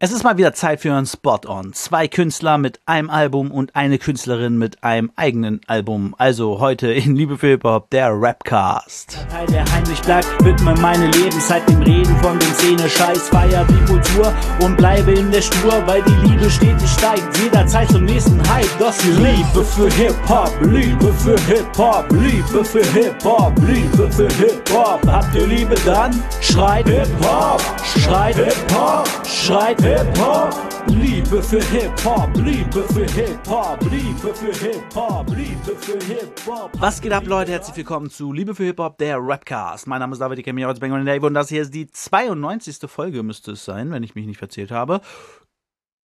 Es ist mal wieder Zeit für einen Spot-On. Zwei Künstler mit einem Album und eine Künstlerin mit einem eigenen Album. Also heute in Liebe für Hip-Hop, der Rapcast. Teil, der heimlich bleibt, widme meine Lebenszeit dem Reden von dem Szene-Scheiß, feier die Kultur und bleibe in der Spur, weil die Liebe stetig steigt, jederzeit zum nächsten Hype. Das ist Liebe für Hip-Hop, Liebe für Hip-Hop, Liebe für Hip-Hop, Liebe für Hip-Hop. Habt ihr Liebe dann? Schreit Hip-Hop, schreit Hip-Hop, schreit Hip-Hop. Liebe für Hip-Hop, Liebe für Hip-Hop, Liebe für Hip-Hop, Liebe für Hip-Hop. Was geht ab, Leute? Herzlich willkommen zu Liebe für Hip-Hop, der Rapcast. Mein Name ist David, ich kenne mich aus Bangor Dave und das hier ist die 92. Folge, müsste es sein, wenn ich mich nicht verzählt habe.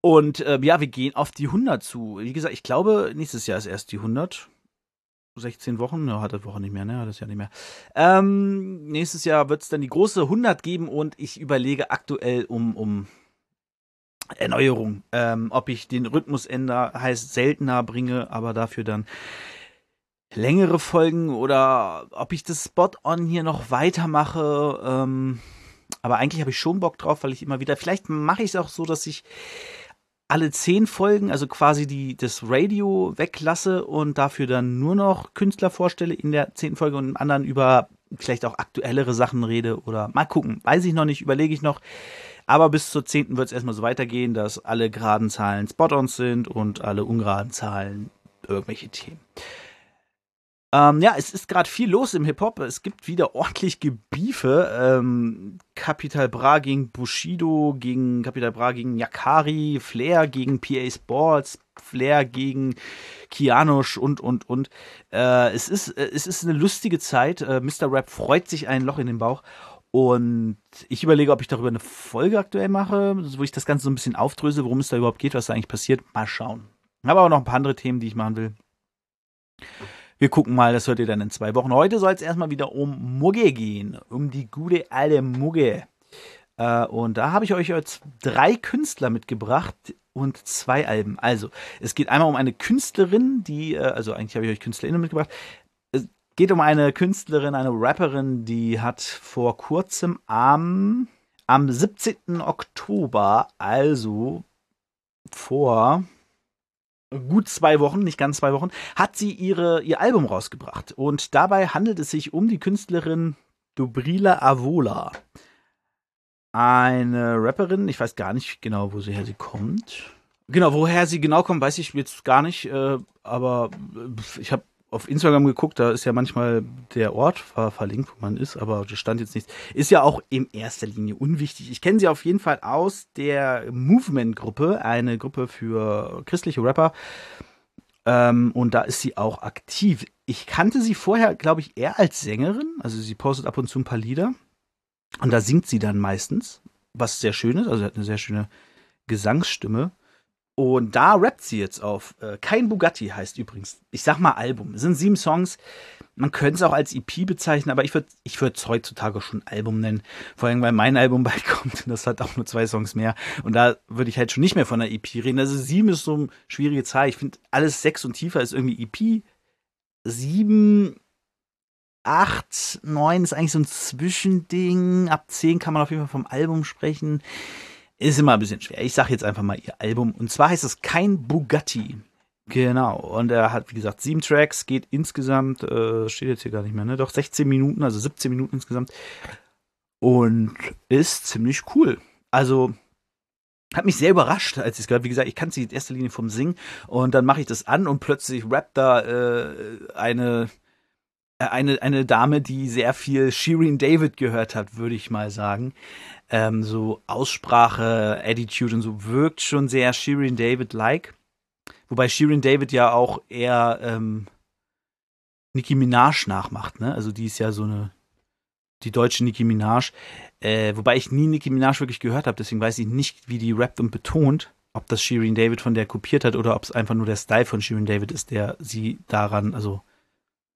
Und äh, ja, wir gehen auf die 100 zu. Wie gesagt, ich glaube, nächstes Jahr ist erst die 100. 16 Wochen, ja, hat das Woche nicht mehr, ne? Hat das ja nicht mehr. Ähm, nächstes Jahr wird es dann die große 100 geben und ich überlege aktuell um, um Erneuerung. Ähm, ob ich den Rhythmus ändere, heißt seltener bringe, aber dafür dann längere Folgen oder ob ich das Spot-On hier noch weitermache. Ähm, aber eigentlich habe ich schon Bock drauf, weil ich immer wieder, vielleicht mache ich es auch so, dass ich alle zehn Folgen, also quasi die, das Radio weglasse und dafür dann nur noch Künstler vorstelle in der zehnten Folge und im anderen über vielleicht auch aktuellere Sachen rede oder mal gucken. Weiß ich noch nicht, überlege ich noch. Aber bis zur zehnten wird es erstmal so weitergehen, dass alle geraden Zahlen Spot-ons sind und alle ungeraden Zahlen irgendwelche Themen. Ähm, ja, es ist gerade viel los im Hip-Hop. Es gibt wieder ordentlich Gebiefe. Ähm, Capital Bra gegen Bushido, gegen Capital Bra gegen Yakari, Flair gegen PA Sports, Flair gegen Kianosch und, und, und. Äh, es, ist, äh, es ist eine lustige Zeit. Äh, Mr. Rap freut sich ein Loch in den Bauch. Und ich überlege, ob ich darüber eine Folge aktuell mache, wo ich das Ganze so ein bisschen aufdröse, worum es da überhaupt geht, was da eigentlich passiert. Mal schauen. Ich habe aber noch ein paar andere Themen, die ich machen will. Wir gucken mal, das hört ihr dann in zwei Wochen. Heute soll es erstmal wieder um Mugge gehen, um die gute alte Mugge. Äh, und da habe ich euch jetzt drei Künstler mitgebracht und zwei Alben. Also, es geht einmal um eine Künstlerin, die, äh, also eigentlich habe ich euch KünstlerInnen mitgebracht. Geht um eine Künstlerin, eine Rapperin, die hat vor kurzem am, am 17. Oktober, also vor gut zwei Wochen, nicht ganz zwei Wochen, hat sie ihre, ihr Album rausgebracht. Und dabei handelt es sich um die Künstlerin Dobrila Avola. Eine Rapperin, ich weiß gar nicht genau, woher sie kommt. Genau, woher sie genau kommt, weiß ich jetzt gar nicht, äh, aber ich habe auf Instagram geguckt, da ist ja manchmal der Ort ver verlinkt, wo man ist, aber da stand jetzt nichts. Ist ja auch in erster Linie unwichtig. Ich kenne sie auf jeden Fall aus der Movement-Gruppe, eine Gruppe für christliche Rapper. Ähm, und da ist sie auch aktiv. Ich kannte sie vorher, glaube ich, eher als Sängerin. Also sie postet ab und zu ein paar Lieder. Und da singt sie dann meistens, was sehr schön ist. Also sie hat eine sehr schöne Gesangsstimme. Und da rappt sie jetzt auf. Äh, Kein Bugatti heißt übrigens. Ich sag mal Album. Es sind sieben Songs. Man könnte es auch als EP bezeichnen, aber ich würde ich es heutzutage schon Album nennen. Vor allem, weil mein Album bald kommt das hat auch nur zwei Songs mehr. Und da würde ich halt schon nicht mehr von einer EP reden. Also sieben ist so eine schwierige Zahl. Ich finde, alles sechs und tiefer ist irgendwie EP. Sieben, acht, neun ist eigentlich so ein Zwischending. Ab zehn kann man auf jeden Fall vom Album sprechen. Ist immer ein bisschen schwer. Ich sage jetzt einfach mal ihr Album. Und zwar heißt es Kein Bugatti. Genau. Und er hat, wie gesagt, sieben Tracks, geht insgesamt, äh, steht jetzt hier gar nicht mehr, ne? Doch 16 Minuten, also 17 Minuten insgesamt. Und ist ziemlich cool. Also, hat mich sehr überrascht, als ich es gehört Wie gesagt, ich kannte sie in erster Linie vom Singen. Und dann mache ich das an und plötzlich rappt da äh, eine eine, eine Dame, die sehr viel Shirin David gehört hat, würde ich mal sagen ähm, so Aussprache, Attitude und so wirkt schon sehr Shirin David-like. Wobei Shirin David ja auch eher ähm, Nicki Minaj nachmacht, ne? Also die ist ja so eine, die deutsche Nicki Minaj. Äh, wobei ich nie Nicki Minaj wirklich gehört habe, deswegen weiß ich nicht, wie die rappt und betont, ob das Shirin David von der kopiert hat oder ob es einfach nur der Style von Shirin David ist, der sie daran, also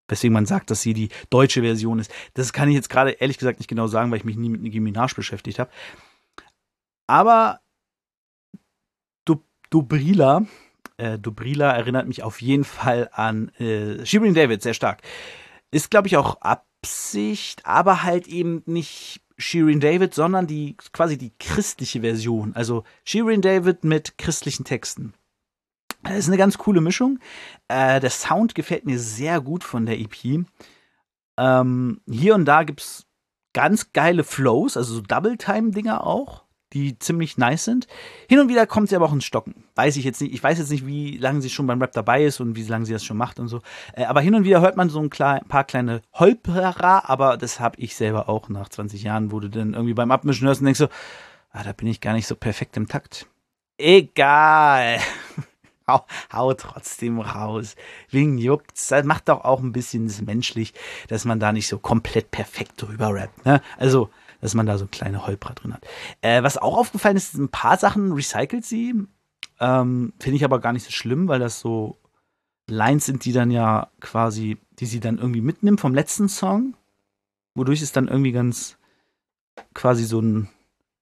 weswegen man sagt, dass sie die deutsche Version ist. Das kann ich jetzt gerade ehrlich gesagt nicht genau sagen, weil ich mich nie mit Nicki Minaj beschäftigt habe. Aber Dobrila, äh, Dobrila erinnert mich auf jeden Fall an äh, Shirin David, sehr stark. Ist, glaube ich, auch Absicht, aber halt eben nicht Shirin David, sondern die quasi die christliche Version. Also Shirin David mit christlichen Texten. Das ist eine ganz coole Mischung. Äh, der Sound gefällt mir sehr gut von der EP. Ähm, hier und da gibt es ganz geile Flows, also so Double-Time-Dinger auch, die ziemlich nice sind. Hin und wieder kommt sie aber auch ins Stocken. Weiß ich jetzt nicht. Ich weiß jetzt nicht, wie lange sie schon beim Rap dabei ist und wie lange sie das schon macht und so. Äh, aber hin und wieder hört man so ein paar kleine Holperer, aber das habe ich selber auch nach 20 Jahren, wo du dann irgendwie beim Abmischen hörst und denkst so, ah, da bin ich gar nicht so perfekt im Takt. Egal. hau, hau trotzdem raus. Wegen juckt's. Das macht doch auch ein bisschen menschlich, dass man da nicht so komplett perfekt drüber rappt. Ne? Also, dass man da so kleine Holprer drin hat. Äh, was auch aufgefallen ist, ein paar Sachen recycelt sie. Ähm, Finde ich aber gar nicht so schlimm, weil das so Lines sind, die dann ja quasi, die sie dann irgendwie mitnimmt vom letzten Song. Wodurch es dann irgendwie ganz quasi so ein,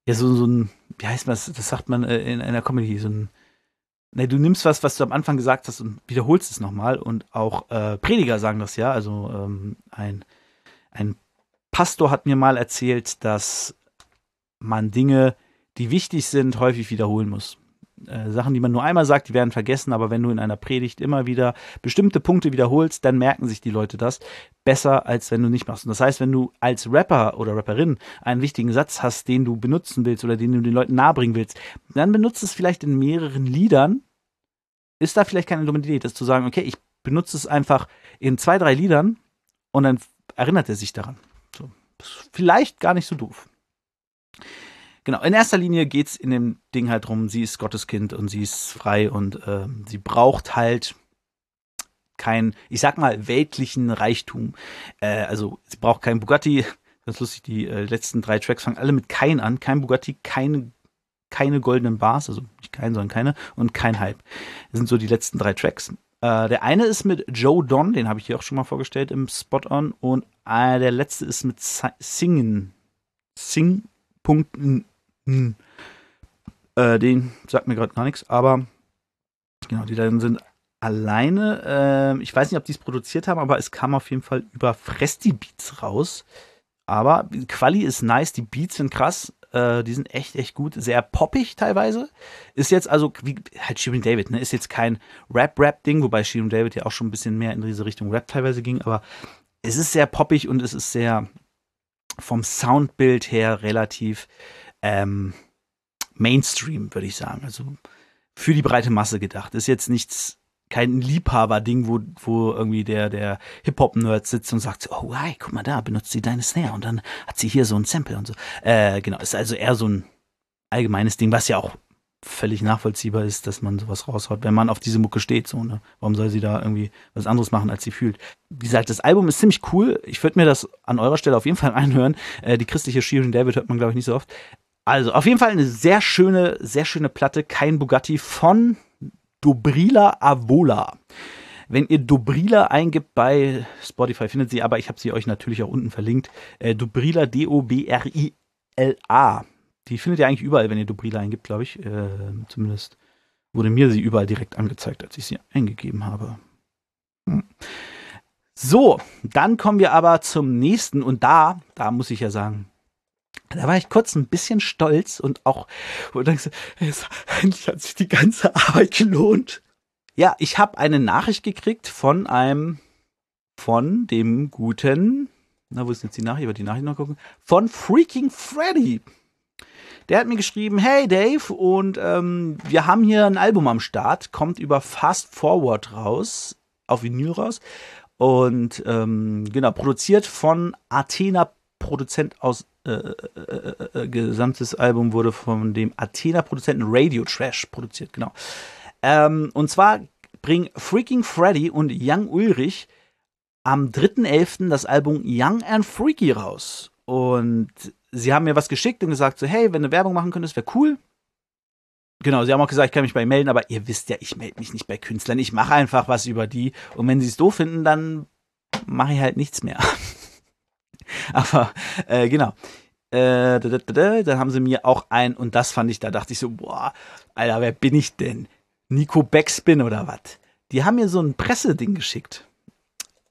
ja, so, so ein, wie heißt man das, das sagt man äh, in einer Comedy, so ein Ne, du nimmst was, was du am Anfang gesagt hast und wiederholst es nochmal. Und auch äh, Prediger sagen das ja. Also ähm, ein, ein Pastor hat mir mal erzählt, dass man Dinge, die wichtig sind, häufig wiederholen muss. Äh, Sachen, die man nur einmal sagt, die werden vergessen, aber wenn du in einer Predigt immer wieder bestimmte Punkte wiederholst, dann merken sich die Leute das besser, als wenn du nicht machst. Und das heißt, wenn du als Rapper oder Rapperin einen wichtigen Satz hast, den du benutzen willst oder den du den Leuten nahebringen willst, dann benutzt es vielleicht in mehreren Liedern. Ist da vielleicht keine dumme Idee, das zu sagen, okay, ich benutze es einfach in zwei, drei Liedern und dann erinnert er sich daran. So. Vielleicht gar nicht so doof. Genau, in erster Linie geht es in dem Ding halt drum, sie ist Gotteskind und sie ist frei und äh, sie braucht halt kein, ich sag mal, weltlichen Reichtum. Äh, also sie braucht kein Bugatti. Das ist lustig, die äh, letzten drei Tracks fangen alle mit kein an. Kein Bugatti, keine, keine goldenen Bars, also nicht kein, sondern keine und kein Hype. Das sind so die letzten drei Tracks. Äh, der eine ist mit Joe Don, den habe ich hier auch schon mal vorgestellt im Spot-On. Und äh, der letzte ist mit Singen. Sing. Hm. Äh, den sagt mir gerade gar nichts, aber genau, die dann sind alleine. Äh, ich weiß nicht, ob die es produziert haben, aber es kam auf jeden Fall über Fresti Beats raus. Aber Quali ist nice, die Beats sind krass, äh, die sind echt, echt gut, sehr poppig teilweise. Ist jetzt also, wie halt Shirin David, ne, ist jetzt kein Rap-Rap-Ding, wobei Shirin David ja auch schon ein bisschen mehr in diese Richtung Rap teilweise ging, aber es ist sehr poppig und es ist sehr vom Soundbild her relativ ähm, Mainstream, würde ich sagen. Also für die breite Masse gedacht. Ist jetzt nichts, kein Liebhaber-Ding, wo, wo irgendwie der, der Hip-Hop-Nerd sitzt und sagt, oh, hi, guck mal da, benutzt sie deine Snare und dann hat sie hier so ein Sample und so. Äh, genau, ist also eher so ein allgemeines Ding, was ja auch völlig nachvollziehbar ist, dass man sowas raushaut, wenn man auf diese Mucke steht. So, ne? Warum soll sie da irgendwie was anderes machen, als sie fühlt? Wie gesagt, das Album ist ziemlich cool. Ich würde mir das an eurer Stelle auf jeden Fall einhören. Äh, die christliche Shirin David hört man, glaube ich, nicht so oft. Also auf jeden Fall eine sehr schöne, sehr schöne Platte, kein Bugatti von Dobrila Avola. Wenn ihr Dobrila eingibt bei Spotify, findet sie, aber ich habe sie euch natürlich auch unten verlinkt. Äh, Dobrila, D-O-B-R-I-L-A. Die findet ihr eigentlich überall, wenn ihr Dobrila eingibt, glaube ich. Äh, zumindest wurde mir sie überall direkt angezeigt, als ich sie eingegeben habe. Hm. So, dann kommen wir aber zum nächsten und da, da muss ich ja sagen, da war ich kurz ein bisschen stolz und auch, wo du denkst, endlich hat sich die ganze Arbeit gelohnt. Ja, ich habe eine Nachricht gekriegt von einem, von dem guten, na, wo ist jetzt die Nachricht? Über die Nachricht noch gucken. Von Freaking Freddy. Der hat mir geschrieben, hey Dave, und ähm, wir haben hier ein Album am Start, kommt über Fast Forward raus, auf Vinyl raus. Und ähm, genau, produziert von Athena, Produzent aus äh, äh, äh, gesamtes Album wurde von dem Athena-Produzenten Radio Trash produziert, genau. Ähm, und zwar bringen Freaking Freddy und Young Ulrich am 3.11. das Album Young and Freaky raus. Und sie haben mir was geschickt und gesagt so, hey, wenn du Werbung machen könntest, wäre cool. Genau, sie haben auch gesagt, ich kann mich bei melden, aber ihr wisst ja, ich melde mich nicht bei Künstlern. Ich mache einfach was über die. Und wenn sie es doof finden, dann mache ich halt nichts mehr. Aber äh, genau. Äh, dann haben sie mir auch ein, und das fand ich, da dachte ich so, boah, Alter, wer bin ich denn? Nico Backspin oder was? Die haben mir so ein Presseding geschickt.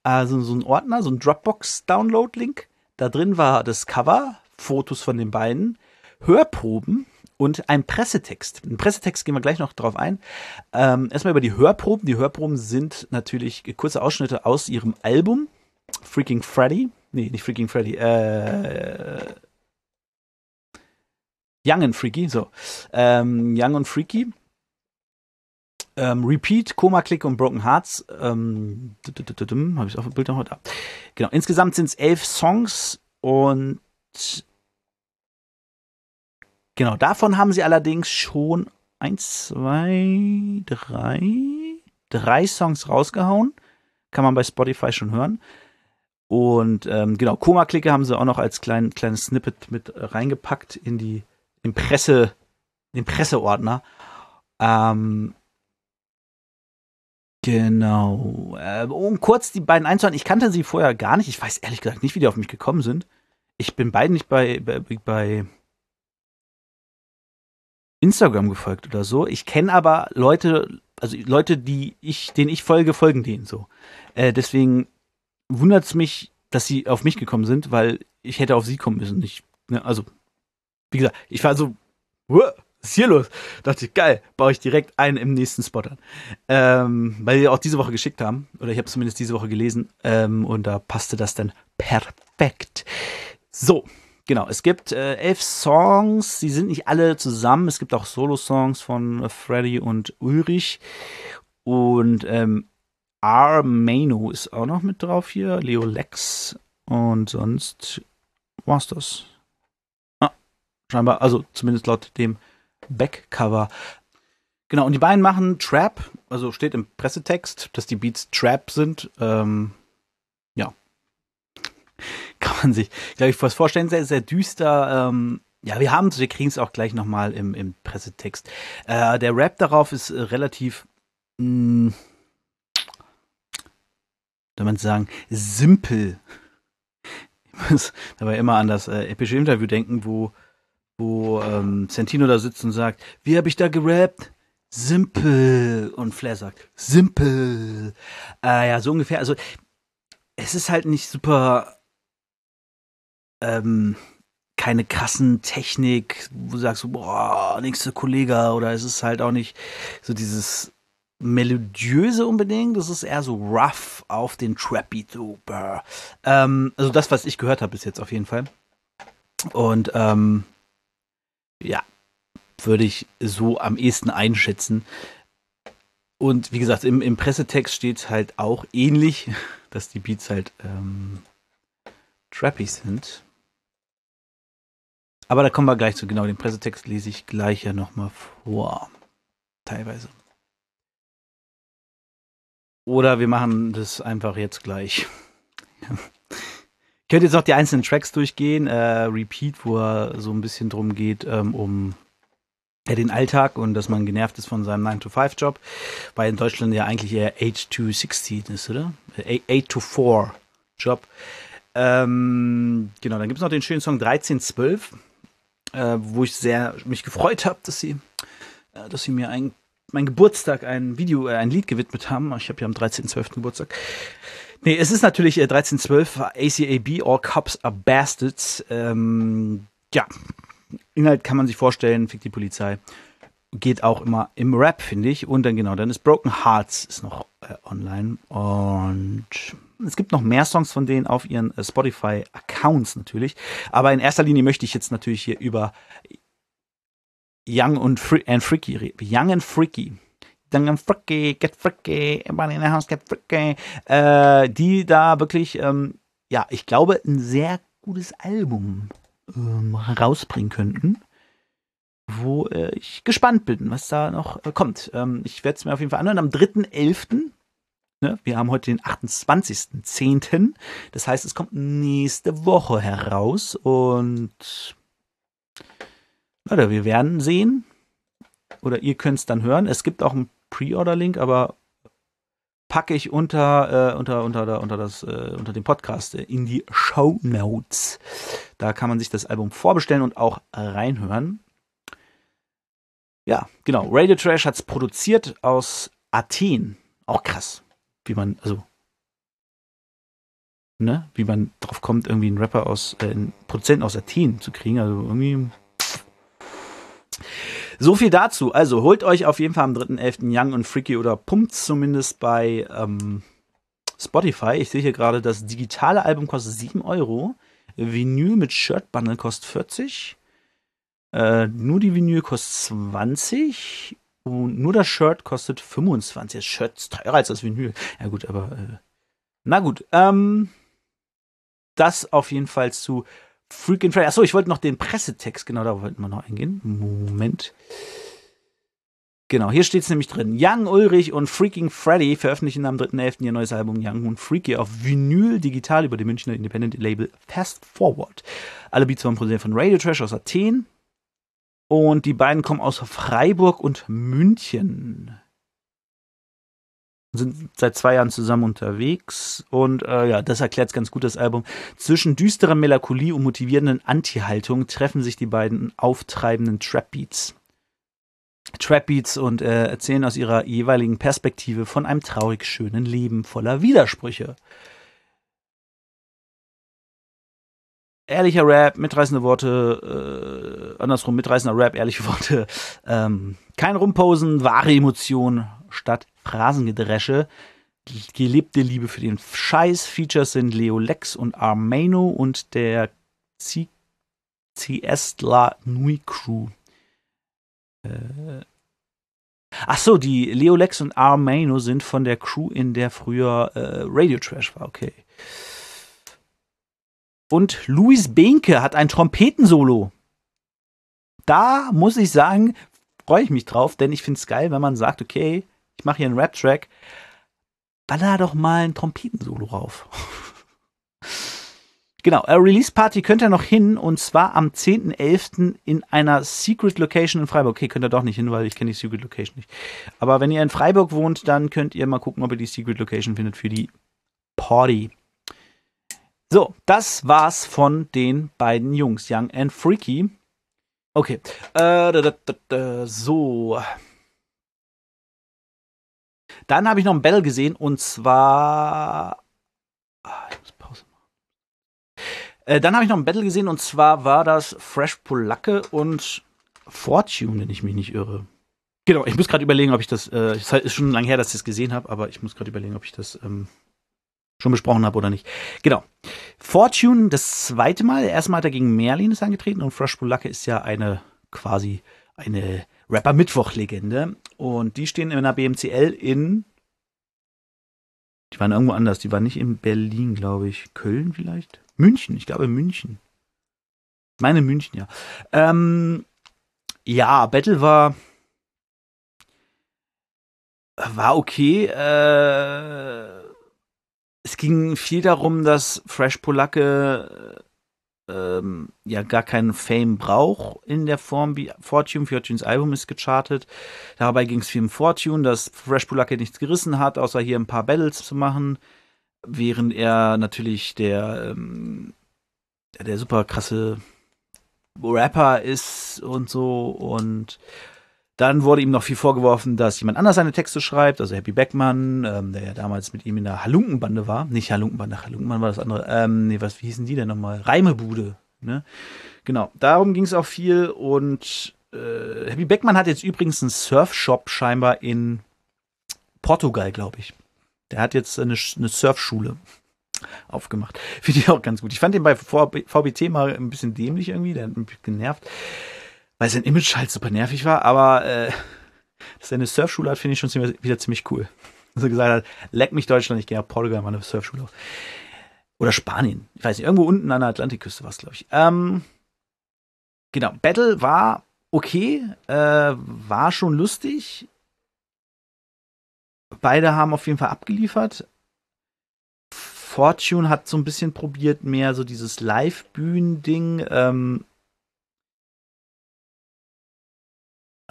Also so ein Ordner, so ein Dropbox-Download-Link. Da drin war das Cover Fotos von den beiden, Hörproben und ein Pressetext. Ein Pressetext gehen wir gleich noch drauf ein. Ähm, erstmal über die Hörproben. Die Hörproben sind natürlich kurze Ausschnitte aus ihrem Album Freaking Freddy. Nee, nicht Freaking Freddy. Äh, Young and Freaky, so. Ähm, Young and Freaky. Ähm, Repeat, Koma Click und Broken Hearts. Ähm, Habe ich auch ein Bild noch da. Genau. Insgesamt sind es elf Songs und genau, davon haben sie allerdings schon eins, zwei, drei, drei Songs rausgehauen. Kann man bei Spotify schon hören. Und ähm, genau, Koma-Clique haben sie auch noch als klein, kleines Snippet mit reingepackt in die den Presse, den Presseordner. Ähm, genau. Äh, um kurz die beiden einzuhalten, ich kannte sie vorher gar nicht. Ich weiß ehrlich gesagt nicht, wie die auf mich gekommen sind. Ich bin beiden nicht bei, bei, bei Instagram gefolgt oder so. Ich kenne aber Leute, also Leute, die ich, denen ich folge, folgen denen so. Äh, deswegen wundert es mich, dass sie auf mich gekommen sind, weil ich hätte auf sie kommen müssen. Ich, ne, also wie gesagt, ich war so, was ist hier los? Dachte ich, geil, baue ich direkt einen im nächsten Spot an. Ähm, weil wir auch diese Woche geschickt haben, oder ich habe zumindest diese Woche gelesen, ähm, und da passte das dann perfekt. So, genau, es gibt äh, elf Songs, sie sind nicht alle zusammen, es gibt auch Solo-Songs von Freddy und Ulrich. Und ähm, R. Mano ist auch noch mit drauf hier, Leo Lex und sonst war's das. Scheinbar, also zumindest laut dem Backcover. Genau, und die beiden machen Trap, also steht im Pressetext, dass die Beats Trap sind. Ähm, ja. Kann man sich, glaube ich, was vorstellen, sehr, sehr düster. Ähm, ja, wir haben es, wir kriegen es auch gleich nochmal im, im Pressetext. Äh, der Rap darauf ist äh, relativ, mh, hm, soll man sagen, simpel. Ich muss dabei immer an das äh, epische Interview denken, wo wo ähm, Santino da sitzt und sagt, wie habe ich da gerappt? Simpel. Und Flair sagt, simpel. Äh, ja, so ungefähr. Also, es ist halt nicht super, ähm, keine krassen Technik, wo du sagst, boah, nächste Kollege, oder es ist halt auch nicht so dieses melodiöse unbedingt, das ist eher so rough auf den Trappy so, ähm, also das, was ich gehört habe bis jetzt auf jeden Fall. Und ähm, ja, würde ich so am ehesten einschätzen. Und wie gesagt, im, im Pressetext steht halt auch ähnlich, dass die Beats halt ähm, trappy sind. Aber da kommen wir gleich zu. Genau, den Pressetext lese ich gleich ja nochmal vor. Teilweise. Oder wir machen das einfach jetzt gleich. könnte jetzt auch die einzelnen Tracks durchgehen. Äh, Repeat, wo er so ein bisschen drum geht, ähm, um ja, den Alltag und dass man genervt ist von seinem 9-to-5-Job, weil in Deutschland ja eigentlich eher 8-to-16 ist, oder? 8-to-4-Job. Ähm, genau, dann gibt es noch den schönen Song 1312, äh, wo ich sehr mich gefreut habe, dass sie, äh, dass sie mir ein, mein Geburtstag ein Video, äh, ein Lied gewidmet haben. Ich habe ja am 13.12. Geburtstag. Nee, es ist natürlich äh, 1312, ACAB, All Cops are Bastards. Ähm, ja, Inhalt kann man sich vorstellen, fickt die Polizei. Geht auch immer im Rap, finde ich. Und dann genau, dann ist Broken Hearts ist noch äh, online. Und es gibt noch mehr Songs von denen auf ihren äh, Spotify-Accounts natürlich. Aber in erster Linie möchte ich jetzt natürlich hier über Young und Free and Freaky. Young and Freaky dann freaky, get freaky, everybody in the house get freaky, äh, die da wirklich, ähm, ja, ich glaube, ein sehr gutes Album ähm, rausbringen könnten, wo äh, ich gespannt bin, was da noch äh, kommt. Ähm, ich werde es mir auf jeden Fall anhören. Am 3.11., ne, wir haben heute den 28.10., das heißt, es kommt nächste Woche heraus und Leute, wir werden sehen, oder ihr könnt es dann hören. Es gibt auch ein Pre-Order-Link, aber packe ich unter, äh, unter, unter, unter, das, äh, unter dem Podcast äh, in die Show Notes. Da kann man sich das Album vorbestellen und auch reinhören. Ja, genau. Radio Trash hat es produziert aus Athen. Auch krass. Wie man, also. ne, wie man drauf kommt, irgendwie einen Rapper aus, äh, einen Produzenten aus Athen zu kriegen. Also irgendwie. So viel dazu. Also holt euch auf jeden Fall am 3.11. Young und Freaky oder pumpt zumindest bei ähm, Spotify. Ich sehe hier gerade, das digitale Album kostet 7 Euro. Vinyl mit Shirt-Bundle kostet 40. Äh, nur die Vinyl kostet 20. Und nur das Shirt kostet 25. Das Shirt ist teurer als das Vinyl. Ja gut, aber äh, na gut. Ähm, das auf jeden Fall zu Freaking Friday. Achso, ich wollte noch den Pressetext, genau da wollten wir noch eingehen. Moment. Genau, hier steht es nämlich drin. Young Ulrich und Freaking Freddy veröffentlichen am 3.11. ihr neues Album Young und Freaky auf Vinyl digital über dem Münchner Independent Label Fast Forward. Alle Beats waren produziert von Radio Trash aus Athen. Und die beiden kommen aus Freiburg und München sind seit zwei Jahren zusammen unterwegs und äh, ja, das erklärt ganz gut das Album. Zwischen düsterer Melancholie und motivierenden Anti-Haltung treffen sich die beiden auftreibenden Trap-Beats. Trap-Beats und äh, erzählen aus ihrer jeweiligen Perspektive von einem traurig schönen Leben voller Widersprüche. Ehrlicher Rap, mitreißende Worte, äh, andersrum, mitreißender Rap, ehrliche Worte, ähm, kein Rumposen, wahre Emotionen statt Phrasengedresche. Gelebte Liebe für den Scheiß. Features sind Leo Lex und Armano und der CS La Nuit Crew. Äh. Ach die Leo Lex und Armano sind von der Crew, in der früher äh, Radio Trash war. Okay. Und Luis Behnke hat ein Trompetensolo. Da muss ich sagen, freue ich mich drauf, denn ich finde es geil, wenn man sagt, okay, ich mache hier einen Rap-Track, baller doch mal ein Trompetensolo rauf. genau, äh, Release-Party könnt ihr noch hin und zwar am 10.11. in einer Secret Location in Freiburg. Okay, könnt ihr doch nicht hin, weil ich kenne die Secret Location nicht. Aber wenn ihr in Freiburg wohnt, dann könnt ihr mal gucken, ob ihr die Secret Location findet für die Party. So, das war's von den beiden Jungs, Young and Freaky. Okay, äh, da, da, da, so. Dann habe ich noch ein Battle gesehen und zwar. Ah, ich muss Pause machen. Äh, dann habe ich noch ein Battle gesehen und zwar war das Fresh Polacke und Fortune, wenn ich mich nicht irre. Genau, ich muss gerade überlegen, ob ich das. Äh, es ist schon lange her, dass ich das gesehen habe, aber ich muss gerade überlegen, ob ich das ähm, schon besprochen habe oder nicht. Genau. Fortune das zweite Mal. Erstmal hat er gegen Merlin ist angetreten und Fresh Polacke ist ja eine quasi eine Rapper Mittwoch-Legende. Und die stehen in der BMCL in. Die waren irgendwo anders. Die waren nicht in Berlin, glaube ich. Köln vielleicht? München, ich glaube München. Meine München, ja. Ähm, ja, Battle war. War okay. Äh, es ging viel darum, dass Fresh Polacke ähm, ja gar keinen Fame braucht in der Form wie Fortune. Fortunes Album ist gechartet. Dabei ging es viel um Fortune, dass Fresh Pulake nichts gerissen hat, außer hier ein paar Battles zu machen, während er natürlich der, ähm, der super krasse Rapper ist und so und dann wurde ihm noch viel vorgeworfen, dass jemand anders seine Texte schreibt, also Happy Beckmann, ähm, der ja damals mit ihm in der Halunkenbande war. Nicht Halunkenbande, Halunkenbande war das andere. Ähm, nee, was, wie hießen die denn nochmal? Reimebude, ne? Genau, darum ging es auch viel und äh, Happy Beckmann hat jetzt übrigens einen Surfshop scheinbar in Portugal, glaube ich. Der hat jetzt eine, eine Surfschule aufgemacht. Finde ich auch ganz gut. Ich fand den bei VBT mal ein bisschen dämlich irgendwie, der hat mich genervt weil sein Image halt super nervig war, aber äh, dass er eine Surfschule hat, finde ich schon ziemlich, wieder ziemlich cool. Dass er gesagt hat, leck mich Deutschland, ich gehe nach Portugal, mal eine Surfschule auf. Oder Spanien. Ich weiß nicht, irgendwo unten an der Atlantikküste war es, glaube ich. Ähm, genau, Battle war okay, äh, war schon lustig. Beide haben auf jeden Fall abgeliefert. Fortune hat so ein bisschen probiert, mehr so dieses Live-Bühnen-Ding. Ähm,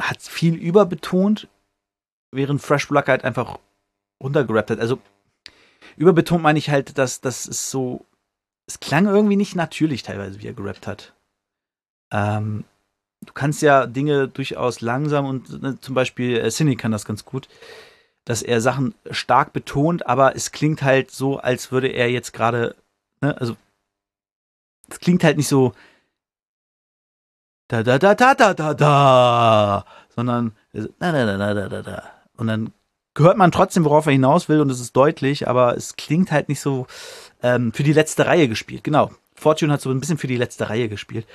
hat viel überbetont, während Fresh Block halt einfach runtergerappt hat. Also überbetont meine ich halt, dass das ist so, es klang irgendwie nicht natürlich teilweise, wie er gerappt hat. Ähm, du kannst ja Dinge durchaus langsam und ne, zum Beispiel äh, Cindy kann das ganz gut, dass er Sachen stark betont, aber es klingt halt so, als würde er jetzt gerade Ne? Also, es klingt halt nicht so da da da da da da da, sondern da da da da da da. Und dann hört man trotzdem, worauf er hinaus will und es ist deutlich, aber es klingt halt nicht so ähm, für die letzte Reihe gespielt. Genau. Fortune hat so ein bisschen für die letzte Reihe gespielt.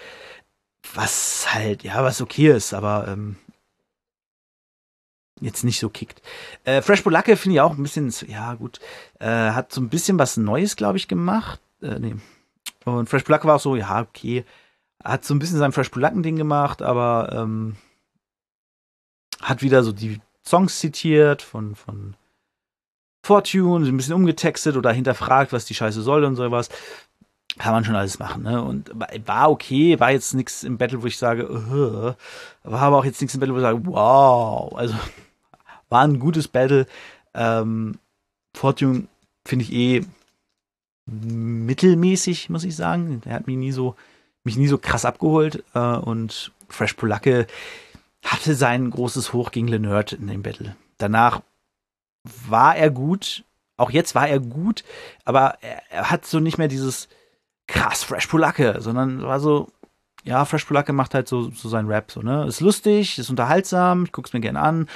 Was halt, ja, was okay ist, aber ähm, jetzt nicht so kickt. Äh, Fresh Polacke finde ich auch ein bisschen, ja gut, äh, hat so ein bisschen was Neues, glaube ich, gemacht. Äh, nee. Und Fresh Polacke war auch so, ja, okay, hat so ein bisschen sein Fresh Polacken-Ding gemacht, aber ähm, hat wieder so die Songs zitiert von, von Fortune, ein bisschen umgetextet oder hinterfragt, was die Scheiße soll und sowas. Kann man schon alles machen, ne? Und war okay, war jetzt nichts im Battle, wo ich sage, uh, war aber auch jetzt nichts im Battle, wo ich sage, wow. Also war ein gutes Battle. Ähm, Fortune finde ich eh mittelmäßig, muss ich sagen. Er hat mich nie so, mich nie so krass abgeholt. Äh, und Fresh Polacke hatte sein großes Hoch gegen Lenert in dem Battle. Danach war er gut, auch jetzt war er gut, aber er, er hat so nicht mehr dieses krass Fresh Polacke, sondern war so, ja, Fresh Polacke macht halt so, so seinen Rap, so, ne? Ist lustig, ist unterhaltsam, ich guck's mir gerne an,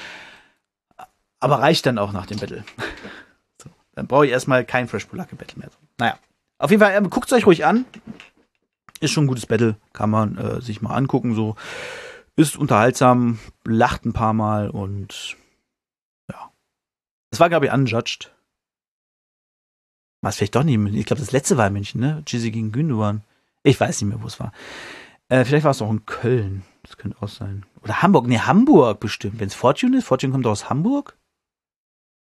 aber reicht dann auch nach dem Battle. so, dann brauche ich erstmal kein Fresh Polacke Battle mehr. Naja, auf jeden Fall, äh, guckt's euch ruhig an. Ist schon ein gutes Battle, kann man äh, sich mal angucken, so. Ist unterhaltsam, lacht ein paar Mal und ja. Das war, glaube ich, unjudged. War es vielleicht doch nicht in München. Ich glaube, das letzte war in München, ne? Jizzy gegen Gündogan. Ich weiß nicht mehr, wo es war. Äh, vielleicht war es auch in Köln. Das könnte auch sein. Oder Hamburg. Ne, Hamburg bestimmt. Wenn es Fortune ist, Fortune kommt aus Hamburg.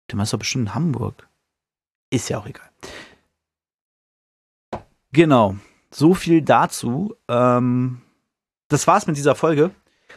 Dann ist doch bestimmt in Hamburg. Ist ja auch egal. Genau. So viel dazu. Ähm, das war's mit dieser Folge.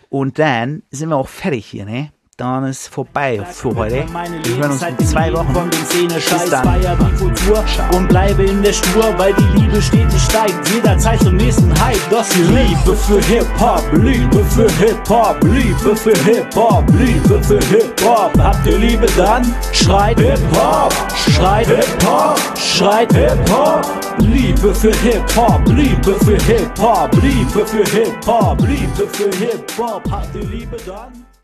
Und dann sind wir auch fertig hier, ne? Dann ist vorbei für heute. Wir hören uns in zwei Wochen. Von den Szene Bis dann. Feier die Kultur und bleibe in der Spur, weil die Liebe stetig steigt. Jederzeit zum nächsten Hype. Das ist Liebe für Hip-Hop, Liebe für Hip-Hop, Liebe für Hip-Hop, Liebe für Hip-Hop. Habt ihr Liebe dann? Schreit Hip-Hop, schreit Hip-Hop, schreit Hip-Hop. Liebe für Hip-Hop, Liebe für Hip-Hop, Liebe für Hip-Hop, Liebe für Hip-Hop. Habt ihr Liebe dann?